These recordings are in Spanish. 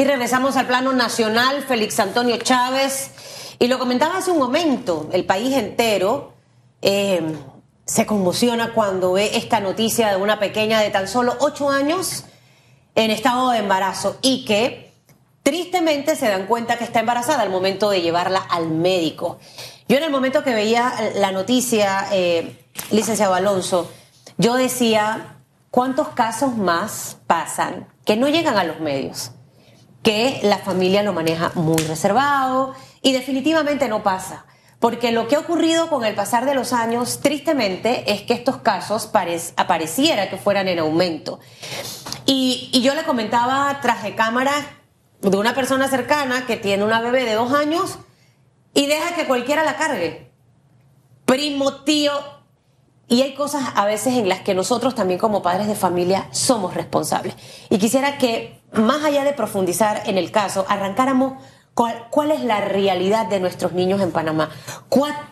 Y regresamos al plano nacional, Félix Antonio Chávez. Y lo comentaba hace un momento, el país entero eh, se conmociona cuando ve esta noticia de una pequeña de tan solo ocho años en estado de embarazo y que tristemente se dan cuenta que está embarazada al momento de llevarla al médico. Yo en el momento que veía la noticia, eh, licenciado Alonso, yo decía, ¿cuántos casos más pasan que no llegan a los medios? Que la familia lo maneja muy reservado y definitivamente no pasa. Porque lo que ha ocurrido con el pasar de los años, tristemente, es que estos casos apareciera que fueran en aumento. Y, y yo le comentaba tras de cámara de una persona cercana que tiene una bebé de dos años y deja que cualquiera la cargue. Primo, tío. Y hay cosas a veces en las que nosotros también como padres de familia somos responsables. Y quisiera que, más allá de profundizar en el caso, arrancáramos ¿Cuál, es la realidad de nuestros niños en Panamá?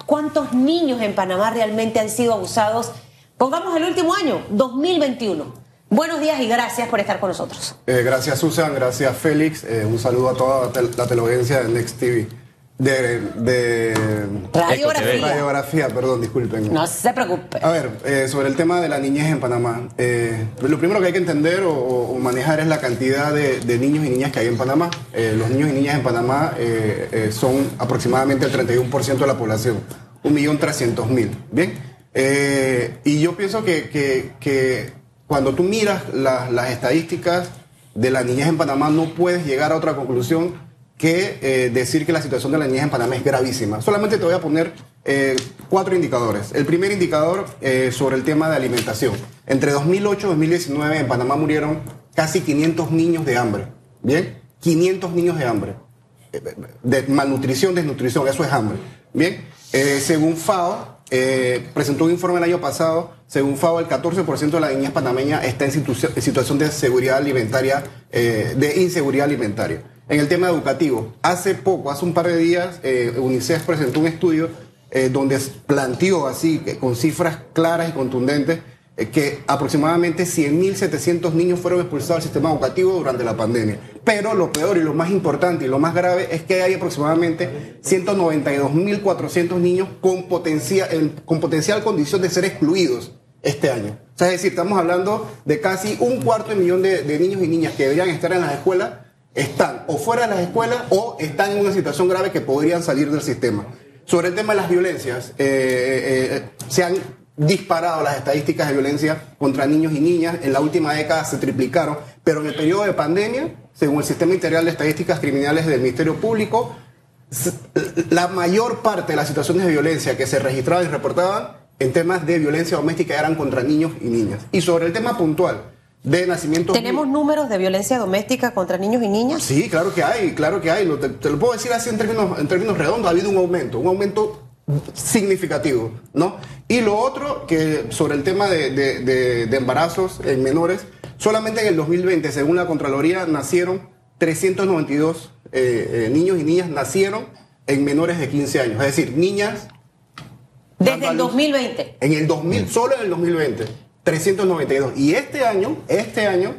¿Cuántos niños en Panamá realmente han sido abusados? Pongamos el último año, 2021. Buenos días y gracias por estar con nosotros. Eh, gracias Susan, gracias Félix. Eh, un saludo a toda la teleaudiencia de Next TV de, de radiografía. radiografía, perdón, disculpen. No se preocupe. A ver, eh, sobre el tema de la niñez en Panamá, eh, lo primero que hay que entender o, manejar es la cantidad de, niños y niñas que hay en Panamá. Eh, los niños y niñas en Panamá son aproximadamente el 31% de la población, 1.300.000. Bien, y yo pienso que, que, cuando tú miras las estadísticas de la niñez en Panamá, no puedes llegar a otra conclusión que eh, decir que la situación de la niñez en Panamá es gravísima. Solamente te voy a poner eh, cuatro indicadores. El primer indicador eh, sobre el tema de alimentación. Entre 2008 y 2019 en Panamá murieron casi 500 niños de hambre. ¿Bien? 500 niños de hambre. De malnutrición, desnutrición, eso es hambre. ¿Bien? según FAO, presentó un informe el año pasado, según FAO, el 14% de la niñez panameña está en, en situación de de inseguridad alimentaria. En el tema educativo, hace poco, hace un par de días, eh, UNICEF presentó un estudio eh, donde planteó así, con cifras claras y contundentes, eh, que aproximadamente 100.700 niños fueron expulsados del sistema educativo durante la pandemia. Pero lo peor y lo más importante y lo más grave es que hay aproximadamente 192.400 niños con potencial, con potencial condición de ser excluidos este año. O sea, es decir, estamos hablando de casi un cuarto de millón de, de niños y niñas que deberían estar en las escuelas están o fuera de las escuelas o están en una situación grave que podrían salir del sistema. Sobre el tema de las violencias, eh, eh, eh, se han disparado las estadísticas de violencia contra niños y niñas. En la última década se triplicaron, pero en el periodo de pandemia, según el Sistema Integral de Estadísticas Criminales del Ministerio Público, la mayor parte de las situaciones de violencia que se registraban y reportaban en temas de violencia doméstica eran contra niños y niñas. Y sobre el tema puntual, de nacimiento. ¿Tenemos números de violencia doméstica contra niños y niñas? Sí, claro que hay, claro que hay. Te, lo puedo decir así en términos, en términos redondos, ha habido un aumento, un aumento significativo, ¿no? Y lo otro, que sobre el tema de, embarazos en menores, solamente en el 2020, según la Contraloría, nacieron 392 eh, eh, niños y niñas nacieron en menores de 15 años, es decir, niñas... Desde el 2020. En el 2000, solo en el 2020. 392. Y este año, este año,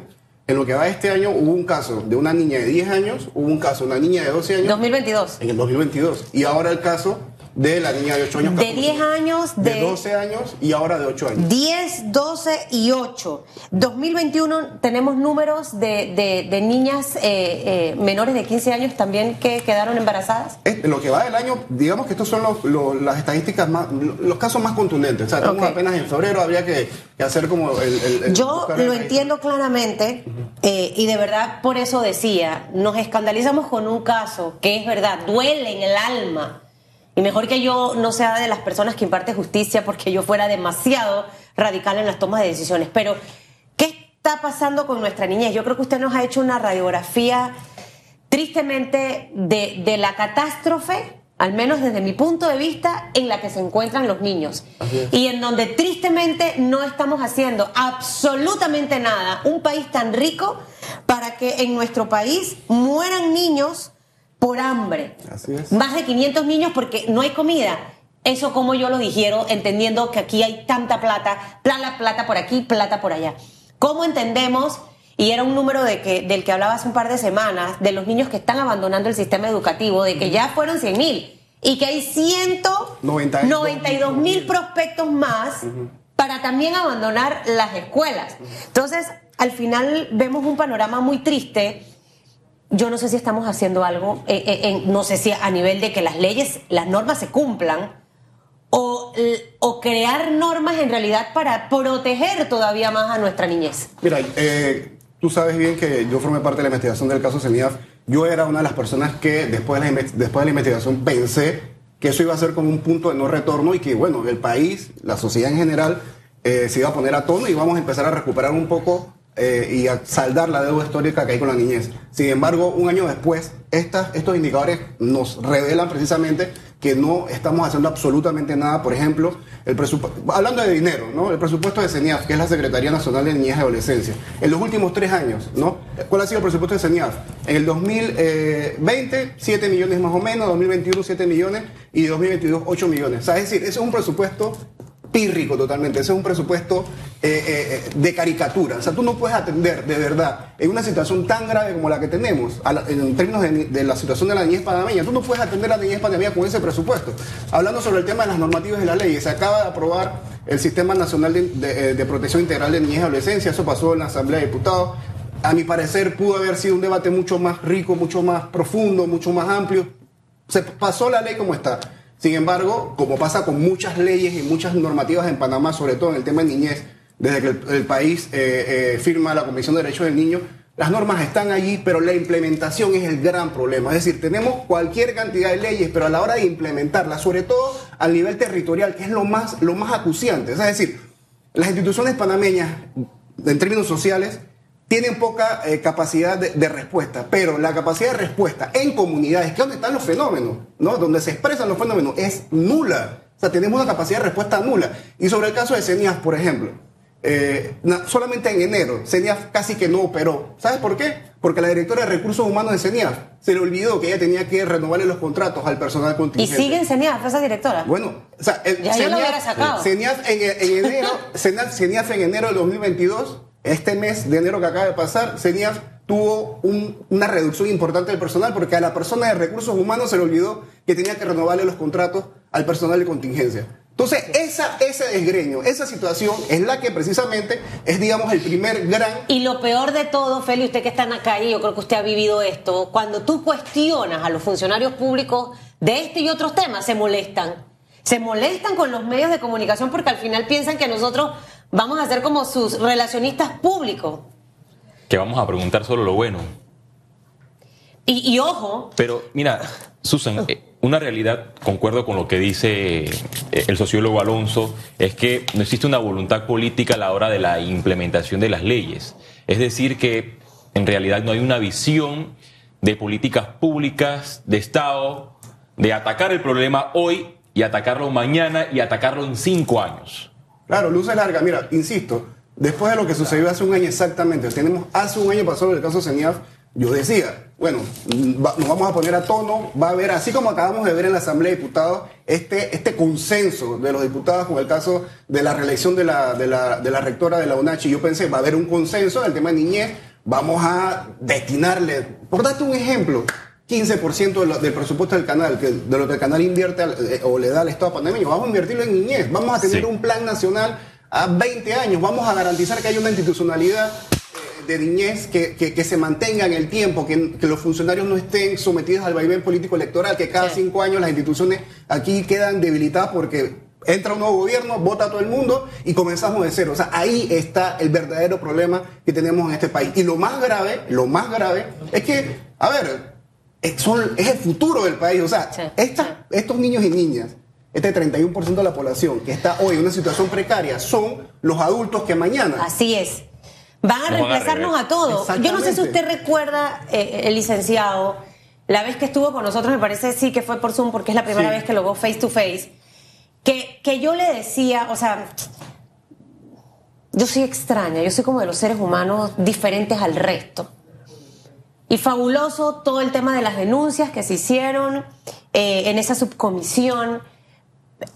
en lo que va este año, hubo un caso de una niña de 10 años, hubo un caso de una niña de 12 años. 2022. En el 2022. Y ahora el caso de la niña de 8 años. De 10 años, de, 12 años y ahora de 8 años. 10, 12 y 8. 2021 tenemos números de, de, niñas eh, eh, menores de 15 años también que quedaron embarazadas. En lo que va del año, digamos que estos son los, las estadísticas más, los casos más contundentes. O sea, estamos apenas en febrero, habría que, hacer como el... Yo lo entiendo claramente eh, y de verdad por eso decía, nos escandalizamos con un caso que es verdad, duele en el alma y mejor que yo no sea de las personas que imparte justicia porque yo fuera demasiado radical en las tomas de decisiones. Pero, ¿qué está pasando con nuestra niñez? Yo creo que usted nos ha hecho una radiografía tristemente de, la catástrofe al menos desde mi punto de vista, en la que se encuentran los niños. Y en donde tristemente no estamos haciendo absolutamente nada, un país tan rico, para que en nuestro país mueran niños por hambre. Así es. Más de 500 niños porque no hay comida. Eso como yo lo dijeron, entendiendo que aquí hay tanta plata, plata, plata por aquí, plata por allá. ¿Cómo entendemos? y era un número de que, del que hablaba hace un par de semanas, de los niños que están abandonando el sistema educativo, de que ya fueron 100 mil y que hay 192 mil prospectos más para también abandonar las escuelas. Entonces, al final vemos un panorama muy triste. Yo no sé si estamos haciendo algo, eh, eh, no sé si a nivel de que las leyes, las normas se cumplan, o, crear normas en realidad para proteger todavía más a nuestra niñez? Mira, eh, tú sabes bien que yo formé parte de la investigación del caso CENIAF. Yo era una de las personas que después de la, después investigación pensé que eso iba a ser como un punto de no retorno y que, bueno, el país, la sociedad en general, eh, se iba a poner a tono y vamos a empezar a recuperar un poco eh, y a saldar la deuda histórica que hay con la niñez. Sin embargo, un año después, estas, estos indicadores nos revelan precisamente que no estamos haciendo absolutamente nada. Por ejemplo, el hablando de dinero, ¿no? El presupuesto de CENIAF, que es la Secretaría Nacional de Niñez y Adolescencia, en los últimos tres años, ¿no? ¿Cuál ha sido el presupuesto de CENIAF? En el 2020, 7 millones más o menos, 2021, 7 millones y 2022, 8 millones. Es decir, eso es un presupuesto pírrico totalmente. Ese es un presupuesto eh, eh, de caricatura. O sea, tú no puedes atender de verdad en una situación tan grave como la que tenemos, en términos de, la situación de la niñez panameña, tú no puedes atender a la niñez panameña con ese presupuesto. Hablando sobre el tema de las normativas y la ley, se acaba de aprobar el Sistema Nacional de, eh, Protección Integral de Niñez y Adolescencia, eso pasó en la Asamblea de Diputados. A mi parecer pudo haber sido un debate mucho más rico, mucho más profundo, mucho más amplio. Se pasó la ley como está. Sin embargo, como pasa con muchas leyes y muchas normativas en Panamá, sobre todo en el tema de niñez, desde que el, país eh, eh, firma la Comisión de Derechos del Niño, las normas están allí, pero la implementación es el gran problema. Es decir, tenemos cualquier cantidad de leyes, pero a la hora de implementarlas, sobre todo a nivel territorial, que es lo más, lo más acuciante. Es decir, las instituciones panameñas, en términos sociales, tienen poca eh, capacidad de, respuesta, pero la capacidad de respuesta en comunidades, que es donde están los fenómenos, ¿no? donde se expresan los fenómenos, es nula. O sea, tenemos una capacidad de respuesta nula. Y sobre el caso de CENIAF, por ejemplo, eh, solamente en enero, CENIAF casi que no operó. ¿Sabes por qué? Porque la directora de Recursos Humanos de CENIAF se le olvidó que ella tenía que renovarle los contratos al personal contingente. ¿Y sigue en CENIAF esa directora? Bueno, o sea, ya CENIAF, lo hubiera sacado. CENIAF en, en enero, CENIAF en enero del 2022 este mes de enero que acaba de pasar, CENIAF tuvo una reducción importante del personal porque a la persona de recursos humanos se le olvidó que tenía que renovarle los contratos al personal de contingencia. Entonces, ese desgreño, esa situación es la que precisamente es, digamos, el primer gran... Y lo peor de todo, Feli, usted que está en la calle, yo creo que usted ha vivido esto, cuando tú cuestionas a los funcionarios públicos de este y otros temas, se molestan. Se molestan con los medios de comunicación porque al final piensan que nosotros Vamos a ser como sus relacionistas públicos. Que vamos a preguntar solo lo bueno. Y, ojo. Pero mira, Susan, eh, una realidad, concuerdo con lo que dice eh, el sociólogo Alonso, es que no existe una voluntad política a la hora de la implementación de las leyes. Es decir, que en realidad no hay una visión de políticas públicas, de Estado, de atacar el problema hoy y atacarlo mañana y atacarlo en cinco años. Claro, luces larga. Mira, insisto, después de lo que sucedió hace un año exactamente, tenemos hace un año pasado el caso CENIAF, yo decía, bueno, nos vamos a poner a tono, va a haber, así como acabamos de ver en la Asamblea de Diputados, este, este consenso de los diputados con el caso de la reelección de la, de la, de la rectora de la UNACHI. Yo pensé, va a haber un consenso en el tema de niñez, vamos a destinarle, por darte un ejemplo, 15% del presupuesto del canal, que de lo que el canal invierte eh, o le da al Estado pandemia, vamos a invertirlo en niñez, vamos a tener un plan nacional a 20 años, vamos a garantizar que haya una institucionalidad eh, de niñez que, que, se mantenga en el tiempo, que, que, los funcionarios no estén sometidos al vaivén político electoral, que cada cinco años las instituciones aquí quedan debilitadas porque entra un nuevo gobierno, vota a todo el mundo y comenzamos de cero. O sea, ahí está el verdadero problema que tenemos en este país. Y lo más grave, lo más grave es que, a ver, es, el futuro del país. O sea, estos niños y niñas, este 31% de la población que está hoy en una situación precaria, son los adultos que mañana. Así es. Van a reemplazarnos a, todos. Yo no sé si usted recuerda, eh, el licenciado, la vez que estuvo con nosotros, me parece sí que fue por Zoom, porque es la primera vez que lo veo face to face, que, que yo le decía, o sea, yo soy extraña, yo soy como de los seres humanos diferentes al resto. Y fabuloso todo el tema de las denuncias que se hicieron eh, en esa subcomisión.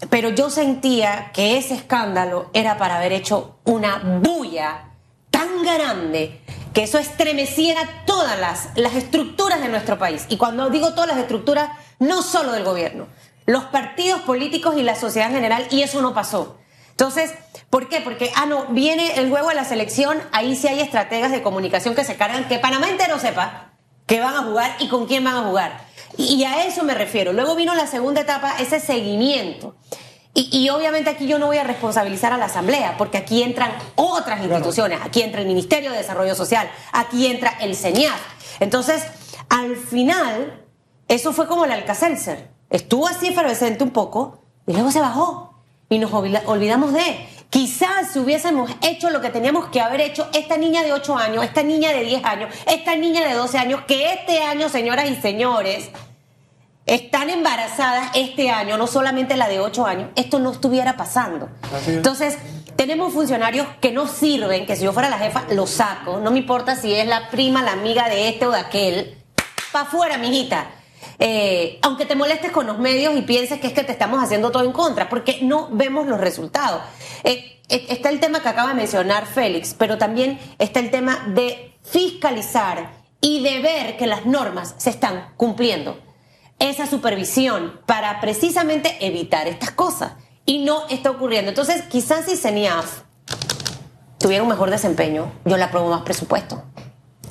Pero yo sentía que ese escándalo era para haber hecho una bulla tan grande que eso estremeciera todas las, las estructuras de nuestro país. Y cuando digo todas las estructuras, no solo del gobierno, los partidos políticos y la sociedad en general, y eso no pasó. Entonces, ¿por qué? Porque, ah, no, viene el juego de la selección, ahí sí hay estrategas de comunicación que se cargan, que Panamá entero sepa que van a jugar y con quién van a jugar. Y, a eso me refiero. Luego vino la segunda etapa, ese seguimiento. Y, obviamente aquí yo no voy a responsabilizar a la Asamblea, porque aquí entran otras instituciones, aquí entra el Ministerio de Desarrollo Social, aquí entra el CENIAF. Entonces, al final, eso fue como el Alcacelser. Estuvo así efervescente un poco y luego se bajó y nos olvidamos de. Quizás si hubiésemos hecho lo que teníamos que haber hecho, esta niña de 8 años, esta niña de 10 años, esta niña de 12 años, que este año, señoras y señores, están embarazadas este año, no solamente la de 8 años, esto no estuviera pasando. Entonces, tenemos funcionarios que no sirven, que si yo fuera la jefa, lo saco, no me importa si es la prima, la amiga de este o de aquel, para afuera, mijita. Eh, aunque te molestes con los medios y pienses que es que te estamos haciendo todo en contra, porque no vemos los resultados. Eh, eh, está el tema que acaba de mencionar Félix, pero también está el tema de fiscalizar y de ver que las normas se están cumpliendo esa supervisión para precisamente evitar estas cosas. Y no está ocurriendo. Entonces, quizás si CENIAF tuviera un mejor desempeño, yo le apruebo más presupuesto.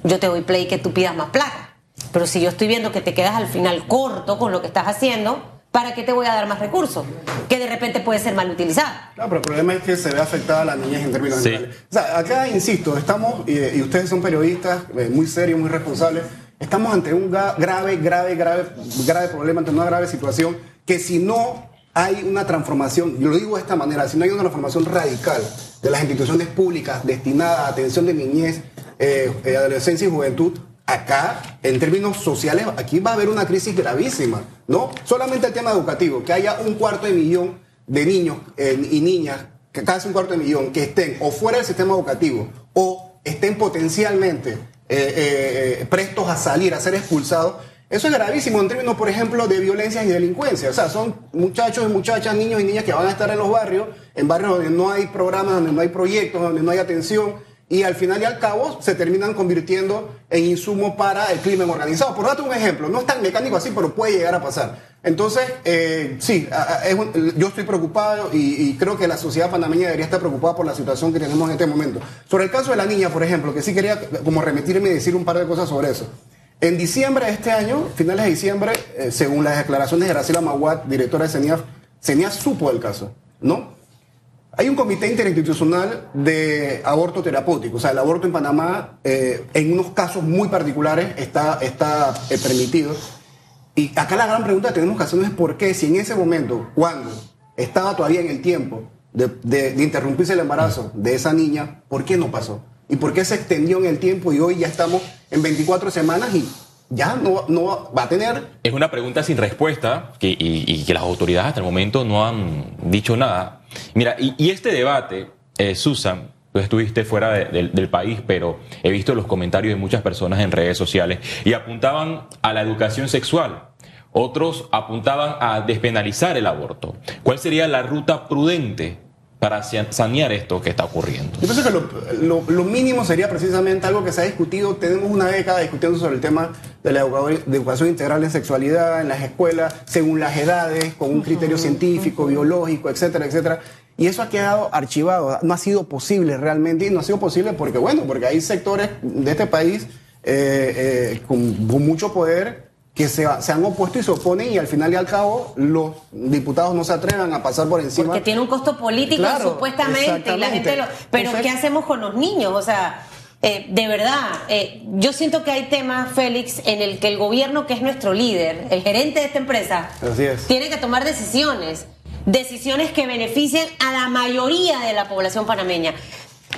Yo te doy play que tú pidas más plata. Pero si yo estoy viendo que te quedas al final corto con lo que estás haciendo, ¿para qué te voy a dar más recursos? Que de repente puede ser mal utilizado. No, pero el problema es que se ve afectada a la niñez en términos generales. O sea, acá, insisto, estamos, y, ustedes son periodistas eh, muy serios, muy responsables, Estamos ante un grave, grave, grave, grave problema, ante una grave situación que si no hay una transformación, yo lo digo de esta manera, si no hay una transformación radical de las instituciones públicas destinadas a atención de niñez, eh, eh, adolescencia y juventud, acá, en términos sociales, aquí va a haber una crisis gravísima, ¿no? Solamente el tema educativo, que haya un cuarto de millón de niños eh, y niñas, que casi un cuarto de millón, que estén o fuera del sistema educativo o estén potencialmente eh, eh, prestos a salir, a ser expulsados. Eso es gravísimo en términos, por ejemplo, de violencia y delincuencia. O sea, son muchachos y muchachas, niños y niñas que van a estar en los barrios, en barrios donde no hay programas, donde no hay proyectos, donde no hay atención, y al final y al cabo se terminan convirtiendo en insumo para el crimen organizado. Por darte un ejemplo, no es tan mecánico así, pero puede llegar a pasar. Entonces, eh, sí, yo estoy preocupado y, creo que la sociedad panameña debería estar preocupada por la situación que tenemos en este momento. Sobre el caso de la niña, por ejemplo, que sí quería como remitirme y decir un par de cosas sobre eso. En diciembre de este año, finales de diciembre, eh, según las declaraciones de Graciela Maguat, directora de CENIAF, CENIAF supo del caso, ¿no? Hay un comité interinstitucional de aborto terapéutico, o sea, el aborto en Panamá, eh, en unos casos muy particulares, está, está permitido y acá la gran pregunta que tenemos que hacernos es por qué, si en ese momento, cuando estaba todavía en el tiempo de, interrumpirse el embarazo de esa niña, ¿por qué no pasó? ¿Y por qué se extendió en el tiempo y hoy ya estamos en 24 semanas y ya no, no va a tener... Es una pregunta sin respuesta que, y, que las autoridades hasta el momento no han dicho nada. Mira, y, este debate, eh, Susan, Tú estuviste fuera del país, pero he visto los comentarios de muchas personas en redes sociales y apuntaban a la educación sexual. Otros apuntaban a despenalizar el aborto. ¿Cuál sería la ruta prudente para sanear esto que está ocurriendo? Yo pienso que lo, mínimo sería precisamente algo que se ha discutido. Tenemos una década discutiendo sobre el tema de la educación integral en sexualidad en las escuelas, según las edades, con un criterio científico, biológico, etcétera, etcétera. Y eso ha quedado archivado, no ha sido posible realmente, y no ha sido posible porque, bueno, porque hay sectores de este país eh, eh, con, mucho poder que se, han opuesto y se oponen y al final y al cabo los diputados no se atrevan a pasar por encima. Porque tiene un costo político supuestamente y la gente lo... Pero ¿qué hacemos con los niños? O sea, eh, de verdad, yo siento que hay temas, Félix, en el que el gobierno, que es nuestro líder, el gerente de esta empresa, tiene que tomar decisiones decisiones que beneficien a la mayoría de la población panameña.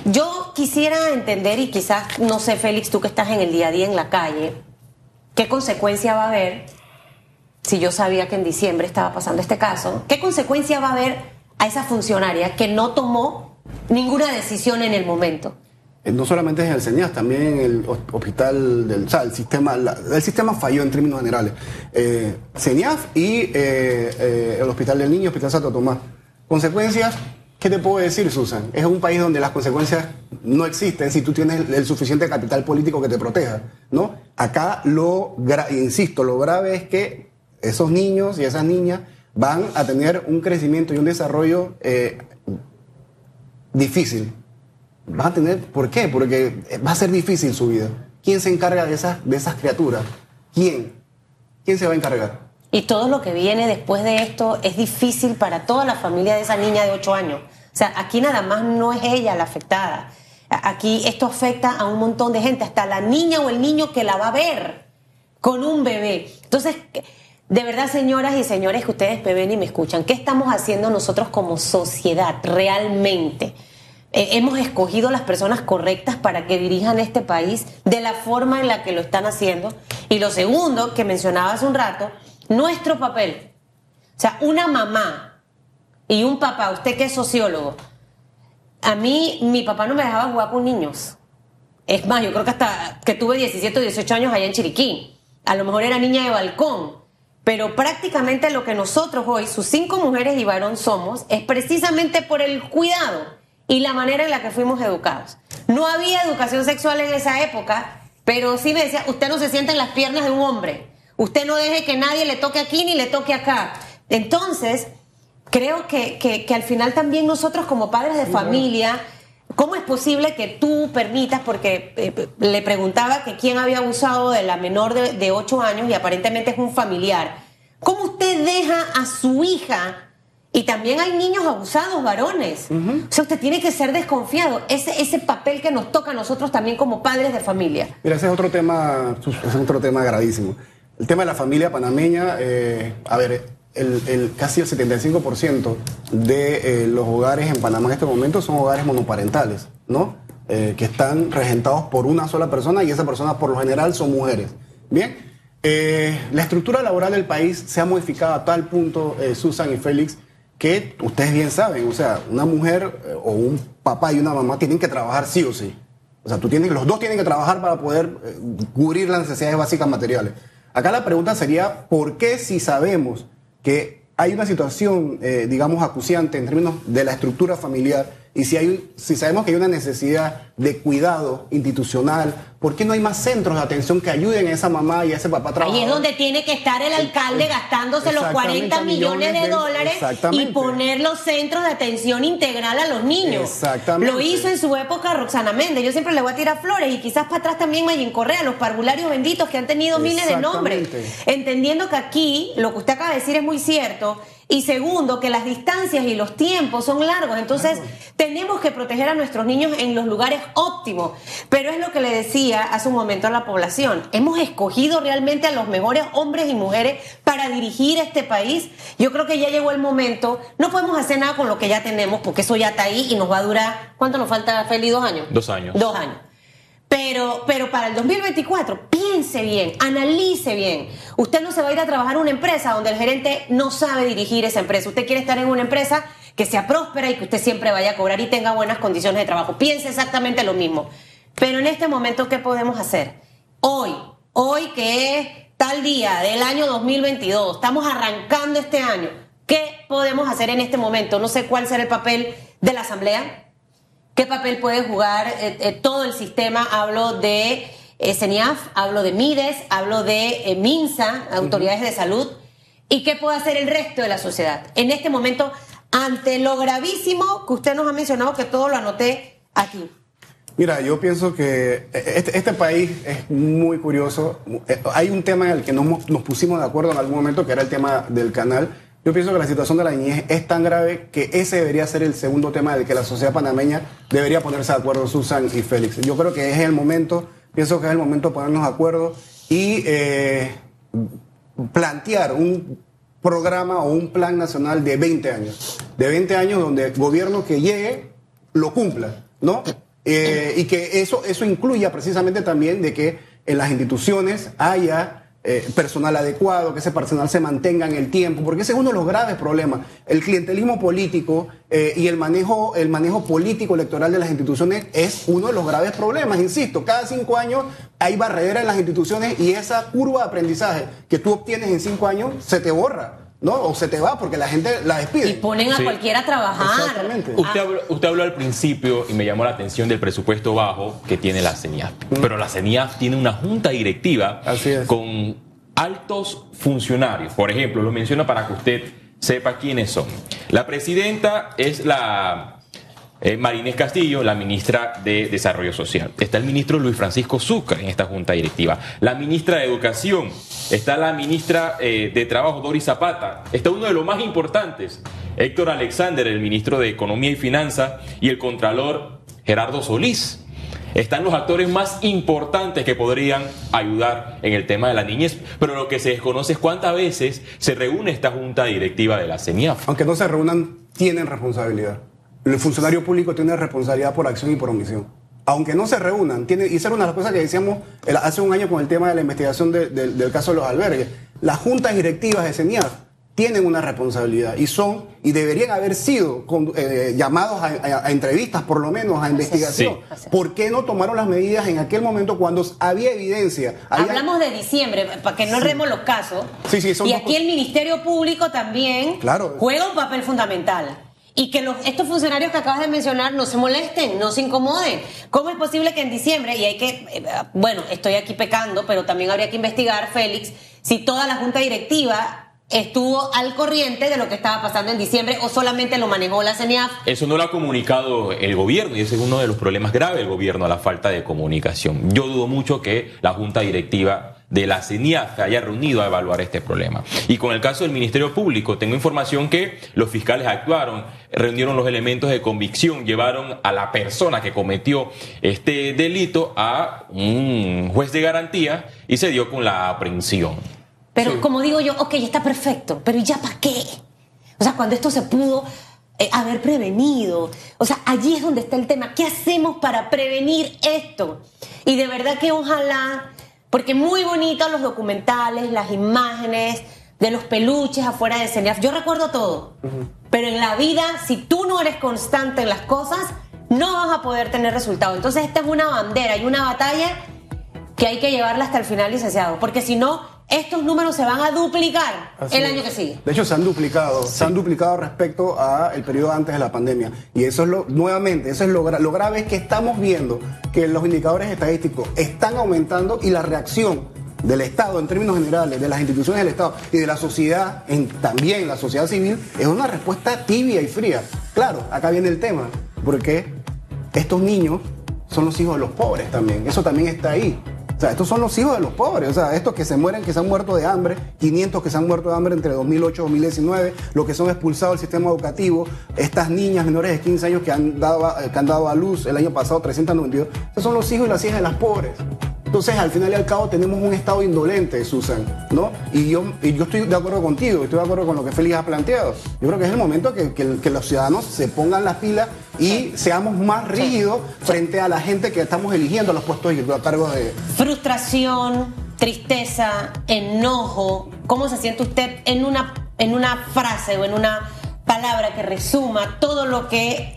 Yo quisiera entender, y quizás, no sé, Félix, tú que estás en el día a día en la calle, ¿qué consecuencia va a haber si yo sabía que en diciembre estaba pasando este caso? ¿Qué consecuencia va a haber a esa funcionaria que no tomó ninguna decisión en el momento? Eh, no solamente en el CENIAS, también en el hospital del, o el sistema, el sistema falló en términos generales. Eh, CENIAF y eh, el Hospital del Niño, Hospital Santo Tomás. Consecuencias, ¿Qué te puedo decir, Susan? Es un país donde las consecuencias no existen si tú tienes el suficiente capital político que te proteja, ¿no? Acá lo, insisto, lo grave es que esos niños y esas niñas van a tener un crecimiento y un desarrollo eh, difícil. Van a tener, ¿por qué? Porque va a ser difícil su vida. ¿Quién se encarga de esas, de esas criaturas? ¿Quién? ¿Quién se va a encargar? Y todo lo que viene después de esto es difícil para toda la familia de esa niña de 8 años. O sea, aquí nada más no es ella la afectada. Aquí esto afecta a un montón de gente, hasta la niña o el niño que la va a ver con un bebé. Entonces, de verdad, señoras y señores que ustedes me ven y me escuchan, ¿qué estamos haciendo nosotros como sociedad realmente? Eh, hemos escogido las personas correctas para que dirijan este país de la forma en la que lo están haciendo. Y lo segundo que mencionaba hace un rato, nuestro papel. O sea, una mamá y un papá, usted que es sociólogo, a mí mi papá no me dejaba jugar con niños. Es más, yo creo que hasta que tuve 17 o 18 años allá en Chiriquí. A lo mejor era niña de balcón. Pero prácticamente lo que nosotros hoy, sus cinco mujeres y varón somos, es precisamente por el cuidado y la manera en la que fuimos educados. No había educación sexual en esa época, pero sí me decía, usted no se sienta en las piernas de un hombre. Usted no deje que nadie le toque aquí ni le toque acá. Entonces, creo que, que, al final también nosotros como padres de familia, ¿cómo es posible que tú permitas, porque eh, le preguntaba que quién había abusado de la menor de, de 8 años y aparentemente es un familiar, ¿cómo usted deja a su hija? Y también hay niños abusados, varones. O sea, usted tiene que ser desconfiado. Ese, ese papel que nos toca a nosotros también como padres de familia. Mira, ese es otro tema, es otro tema gravísimo. El tema de la familia panameña, eh, a ver, casi el 75% de eh, los hogares en Panamá en este momento son hogares monoparentales, ¿no? Eh, que están regentados por una sola persona y esa persona por lo general son mujeres. Bien, la estructura laboral del país se ha modificado a tal punto, Susan y Félix, que ustedes bien saben, o sea, una mujer o un papá y una mamá tienen que trabajar sí o sí. O sea, los dos tienen que trabajar para poder cubrir las necesidades básicas materiales. Acá la pregunta sería, ¿por qué si sabemos que hay una situación, eh, digamos, acuciante en términos de la estructura familiar y si, hay, si sabemos que hay una necesidad de cuidado institucional, ¿por qué no hay más centros de atención que ayuden a esa mamá y a ese papá a trabajar? Ahí es donde tiene que estar el alcalde gastándose los 40 millones de, dólares y poner los centros de atención integral a los niños. Exactamente. Lo hizo en su época Roxana Méndez. Yo siempre le voy a tirar flores y quizás para atrás también Mayin Correa, los parvularios benditos que han tenido miles de nombres. Entendiendo que aquí lo que usted acaba de decir es muy cierto y segundo, que las distancias y los tiempos son largos. Entonces, tenemos que proteger a nuestros niños en los lugares óptimos. Pero es lo que le decía hace un momento a la población. Hemos escogido realmente a los mejores hombres y mujeres para dirigir este país. Yo creo que ya llegó el momento. No podemos hacer nada con lo que ya tenemos, porque eso ya está ahí y nos va a durar. ¿Cuánto nos falta, Feli? ¿Dos años? Dos años. Dos años. Pero, pero para el 2024, piense bien, analice bien. Usted no se va a ir a trabajar en una empresa donde el gerente no sabe dirigir esa empresa. Usted quiere estar en una empresa que sea próspera y que usted siempre vaya a cobrar y tenga buenas condiciones de trabajo. Piense exactamente lo mismo. Pero en este momento, ¿qué podemos hacer? Hoy, hoy que es tal día del año 2022, estamos arrancando este año. ¿Qué podemos hacer en este momento? No sé cuál será el papel de la Asamblea, ¿Qué papel puede jugar eh, eh, todo el sistema? Hablo de eh, CENIAF, hablo de MIDES, hablo de MINSA, autoridades de salud. ¿Y qué puede hacer el resto de la sociedad? En este momento, ante lo gravísimo que usted nos ha mencionado, que todo lo anoté aquí. Mira, yo pienso que este, este país es muy curioso. Hay un tema en el que nos, nos pusimos de acuerdo en algún momento, que era el tema del canal yo pienso que la situación de la niñez es tan grave que ese debería ser el segundo tema del que la sociedad panameña debería ponerse de acuerdo, Susan y Félix. Yo creo que es el momento, pienso que es el momento de ponernos de acuerdo y eh, plantear un programa o un plan nacional de 20 años. De 20 años donde el gobierno que llegue lo cumpla, ¿no? Eh, y que eso, eso incluya precisamente también de que en las instituciones haya eh, personal adecuado, que ese personal se mantenga en el tiempo, porque ese es uno de los graves problemas. El clientelismo político eh, y el manejo, el manejo político electoral de las instituciones es uno de los graves problemas. Insisto, cada cinco años hay barreras en las instituciones y esa curva de aprendizaje que tú obtienes en cinco años se te borra. ¿No? O se te va porque la gente la despide. Y ponen a Sí. cualquiera a trabajar. Exactamente. Usted, Ah, habló, usted habló al principio y me llamó la atención del presupuesto bajo que tiene la CENIAF. Pero la CENIAF tiene una junta directiva Así es. con altos funcionarios. Por ejemplo, lo menciono para que usted sepa quiénes son. La presidenta es la eh, Marinés Castillo, la ministra de Desarrollo Social. Está el ministro Luis Francisco Zúcar en esta junta directiva. La ministra de Educación. Está la ministra eh, de Trabajo, Doris Zapata. Está uno de los más importantes, Héctor Alexander, el ministro de Economía y Finanzas. Y el contralor Gerardo Solís. Están los actores más importantes que podrían ayudar en el tema de la niñez. Pero lo que se desconoce es cuántas veces se reúne esta junta directiva de la CENIAF. Aunque no se reúnan, tienen responsabilidad. El funcionario público tiene responsabilidad por acción y por omisión. Aunque no se reúnan, tiene, y esa era una de las cosas que decíamos el- hace un año con el tema de la investigación de- de- del caso de los albergues. Las juntas directivas de CENIAF tienen una responsabilidad y son y deberían haber sido con- eh, llamados a, a- a entrevistas, por lo menos, a investigación. Sí. ¿Por qué no tomaron las medidas en aquel momento cuando había evidencia? Había- Hablamos de diciembre, para que no erremos los casos. Sí, sí, son y dos aquí el Ministerio Público también Claro. juega un papel fundamental. Y que estos funcionarios que acabas de mencionar no se molesten, no se incomoden. ¿Cómo es posible que en diciembre, y hay que, eh, bueno, estoy aquí pecando, pero también habría que investigar, Félix, si toda la junta directiva estuvo al corriente de lo que estaba pasando en diciembre o solamente lo manejó la CENIAF Eso no lo ha comunicado el gobierno y ese es uno de los problemas graves del gobierno, la falta de comunicación. Yo dudo mucho que la junta directiva de la CENIAF se haya reunido a evaluar este problema. Y con el caso del Ministerio Público, tengo información que los fiscales actuaron, reunieron los elementos de convicción, llevaron a la persona que cometió este delito a un juez de garantía y se dio con la aprehensión. Pero Sí. como digo yo, ok, está perfecto, pero ¿y ya para qué? O sea, cuando esto se pudo eh, haber prevenido, o sea, allí es donde está el tema. ¿Qué hacemos para prevenir esto? Y de verdad que ojalá, porque muy bonitos los documentales, las imágenes de los peluches afuera de CENIAF. Yo recuerdo todo, pero en la vida, si tú no eres constante en las cosas, no vas a poder tener resultado. Entonces, esta es una bandera y una batalla que hay que llevarla hasta el final, licenciado, porque si no, estos números se van a duplicar Así el es. año que sigue. De hecho, se han duplicado, se han duplicado respecto al periodo antes de la pandemia. Y eso es lo, nuevamente, eso es lo, lo grave es que estamos viendo que los indicadores estadísticos están aumentando y la reacción del Estado en términos generales, de las instituciones del Estado y de la sociedad, en, también la sociedad civil, es una respuesta tibia y fría. Claro, acá viene el tema, porque estos niños son los hijos de los pobres también, eso también está ahí. O sea, estos son los hijos de los pobres, o sea, estos que se mueren, que se han muerto de hambre, 500 que se han muerto de hambre entre 2008 y 2019, los que son expulsados del sistema educativo, estas niñas menores de 15 años que han dado, a- que han dado a luz el año pasado 392, esos son los hijos y las hijas de las pobres. Entonces, al final y al cabo, tenemos un Estado indolente, Susan, ¿no? Y yo, y yo estoy de acuerdo contigo, estoy de acuerdo con lo que Félix ha planteado. Yo creo que es el momento que, que- que los ciudadanos se pongan las pilas y seamos más rígidos frente a la gente que estamos eligiendo a los puestos y a cargo de, Frustración, tristeza, enojo. ¿Cómo se siente usted en una, en una frase o en una palabra que resuma todo lo que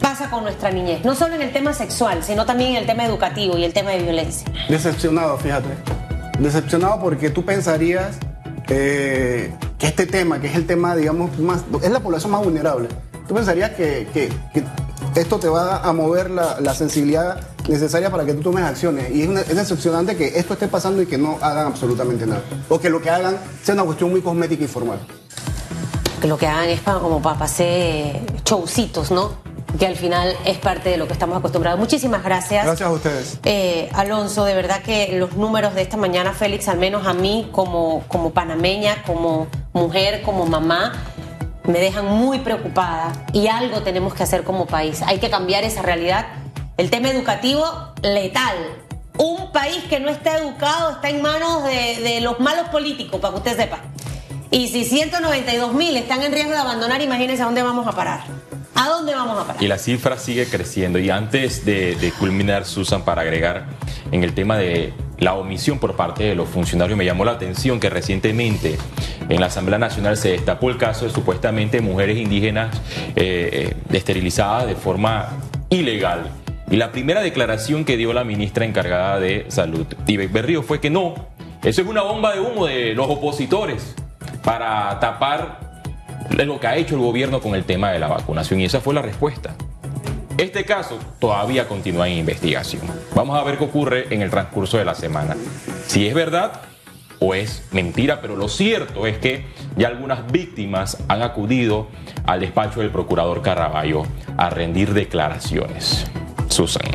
pasa con nuestra niñez? No solo en el tema sexual, sino también en el tema educativo y el tema de violencia. Decepcionado, fíjate. Decepcionado porque tú pensarías eh, que este tema, que es el tema, digamos, más, es la población más vulnerable. Tú pensarías que, que- que esto te va a mover la, la sensibilidad necesaria para que tú tomes acciones. Y es, una- es decepcionante que esto esté pasando y que no hagan absolutamente nada. O que lo que hagan sea una cuestión muy cosmética y formal. Que lo que hagan es para, como para pasar showcitos, ¿no? Que al final es parte de lo que estamos acostumbrados. Muchísimas gracias. Gracias a ustedes. Eh, Alonso, de verdad que los números de esta mañana, Félix, al menos a mí como, como panameña, como mujer, como mamá, me dejan muy preocupada y algo tenemos que hacer como país. Hay que cambiar esa realidad. El tema educativo, letal. Un país que no está educado está en manos de, de los malos políticos, para que usted sepa. Y si 192 mil están en riesgo de abandonar, imagínense a dónde vamos a parar. ¿A dónde vamos a parar? Y la cifra sigue creciendo. Y antes de, culminar, Susan, para agregar en el tema de la omisión por parte de los funcionarios, me llamó la atención que recientemente en la Asamblea Nacional se destapó el caso de supuestamente mujeres indígenas eh, eh, esterilizadas de forma ilegal. Y la primera declaración que dio la ministra encargada de Salud, Ibe Berrío, fue que no, eso es una bomba de humo de los opositores. para tapar lo que ha hecho el gobierno con el tema de la vacunación y esa fue la respuesta. Este caso todavía continúa en investigación. Vamos a ver qué ocurre en el transcurso de la semana. Si es verdad o es mentira, pero lo cierto es que ya algunas víctimas han acudido al despacho del procurador Caraballo a rendir declaraciones. Susan.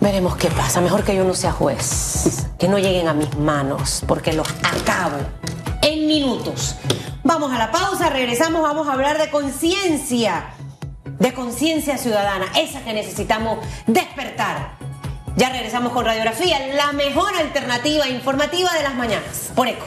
Veremos qué pasa. Mejor que yo no sea juez. Que no lleguen a mis manos, porque los acabo minutos. Vamos a la pausa, regresamos, vamos a hablar de conciencia. De conciencia ciudadana, esa que necesitamos despertar. Ya regresamos con radiografía, la mejor alternativa informativa de las mañanas. Por eco.